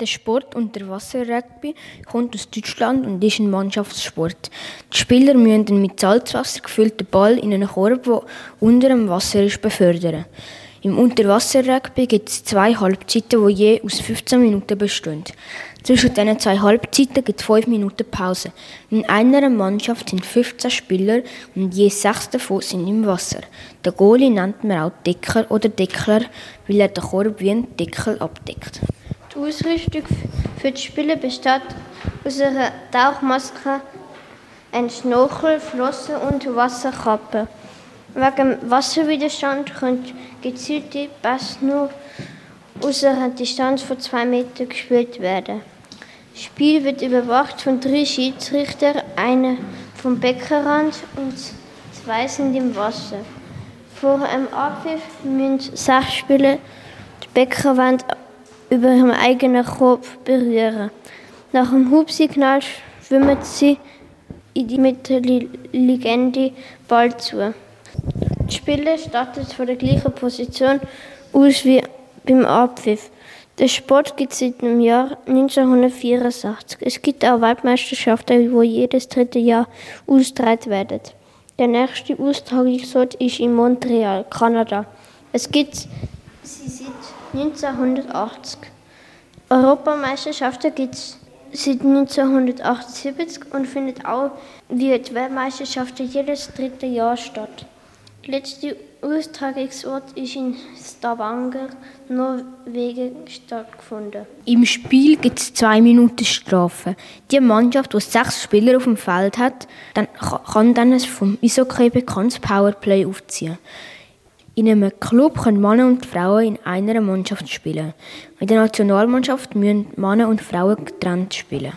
Der Sport Unterwasser-Rugby kommt aus Deutschland und ist ein Mannschaftssport. Die Spieler müssen den mit Salzwasser gefüllten Ball in einen Korb, der unter dem Wasser ist, befördern. Im Unterwasser-Rugby gibt es zwei Halbzeiten, die je aus 15 Minuten bestehen. Zwischen diesen zwei Halbzeiten gibt es 5 Minuten Pause. In einer Mannschaft sind 15 Spieler und je sechs davon sind im Wasser. Der Goalie nennt man auch Decker oder Deckler, weil er den Korb wie ein Deckel abdeckt. Die Ausrüstung für die Spiele besteht aus einer Tauchmaske, einem Schnorchel, Flossen und Wasserkappe. Wegen Wasserwiderstand können gezielte Pässe nur aus einer Distanz von zwei Metern gespielt werden. Das Spiel wird überwacht von drei Schiedsrichtern, einer vom Beckenrand und zwei sind im Wasser. Vor einem Abpfiff müssen sechs Spieler die Beckenwand über ihrem eigenen Kopf berühren. Nach dem Hubsignal schwimmen sie in die mittelliegende Ball zu. Die Spieler starten von der gleichen Position aus wie beim Abpfiff. Der Sport gibt es seit dem Jahr 1964. Es gibt auch Weltmeisterschaften, die jedes dritte Jahr ausgetragen werden. Der nächste Austragungsort ist in Montreal, Kanada. Es gibt sie seit 1980. Europameisterschaften gibt es seit 1978 und findet auch wie die Weltmeisterschaften jedes dritte Jahr statt. Der letzte Austragungsort ist in Stavanger, Norwegen, stattgefunden. Im Spiel gibt es zwei Minuten Strafe. Die Mannschaft, die sechs Spieler auf dem Feld hat, dann kann dann ein vom Eishockey bekanntes Powerplay aufziehen. In einem Club können Männer und Frauen in einer Mannschaft spielen. In der Nationalmannschaft müssen Männer und Frauen getrennt spielen.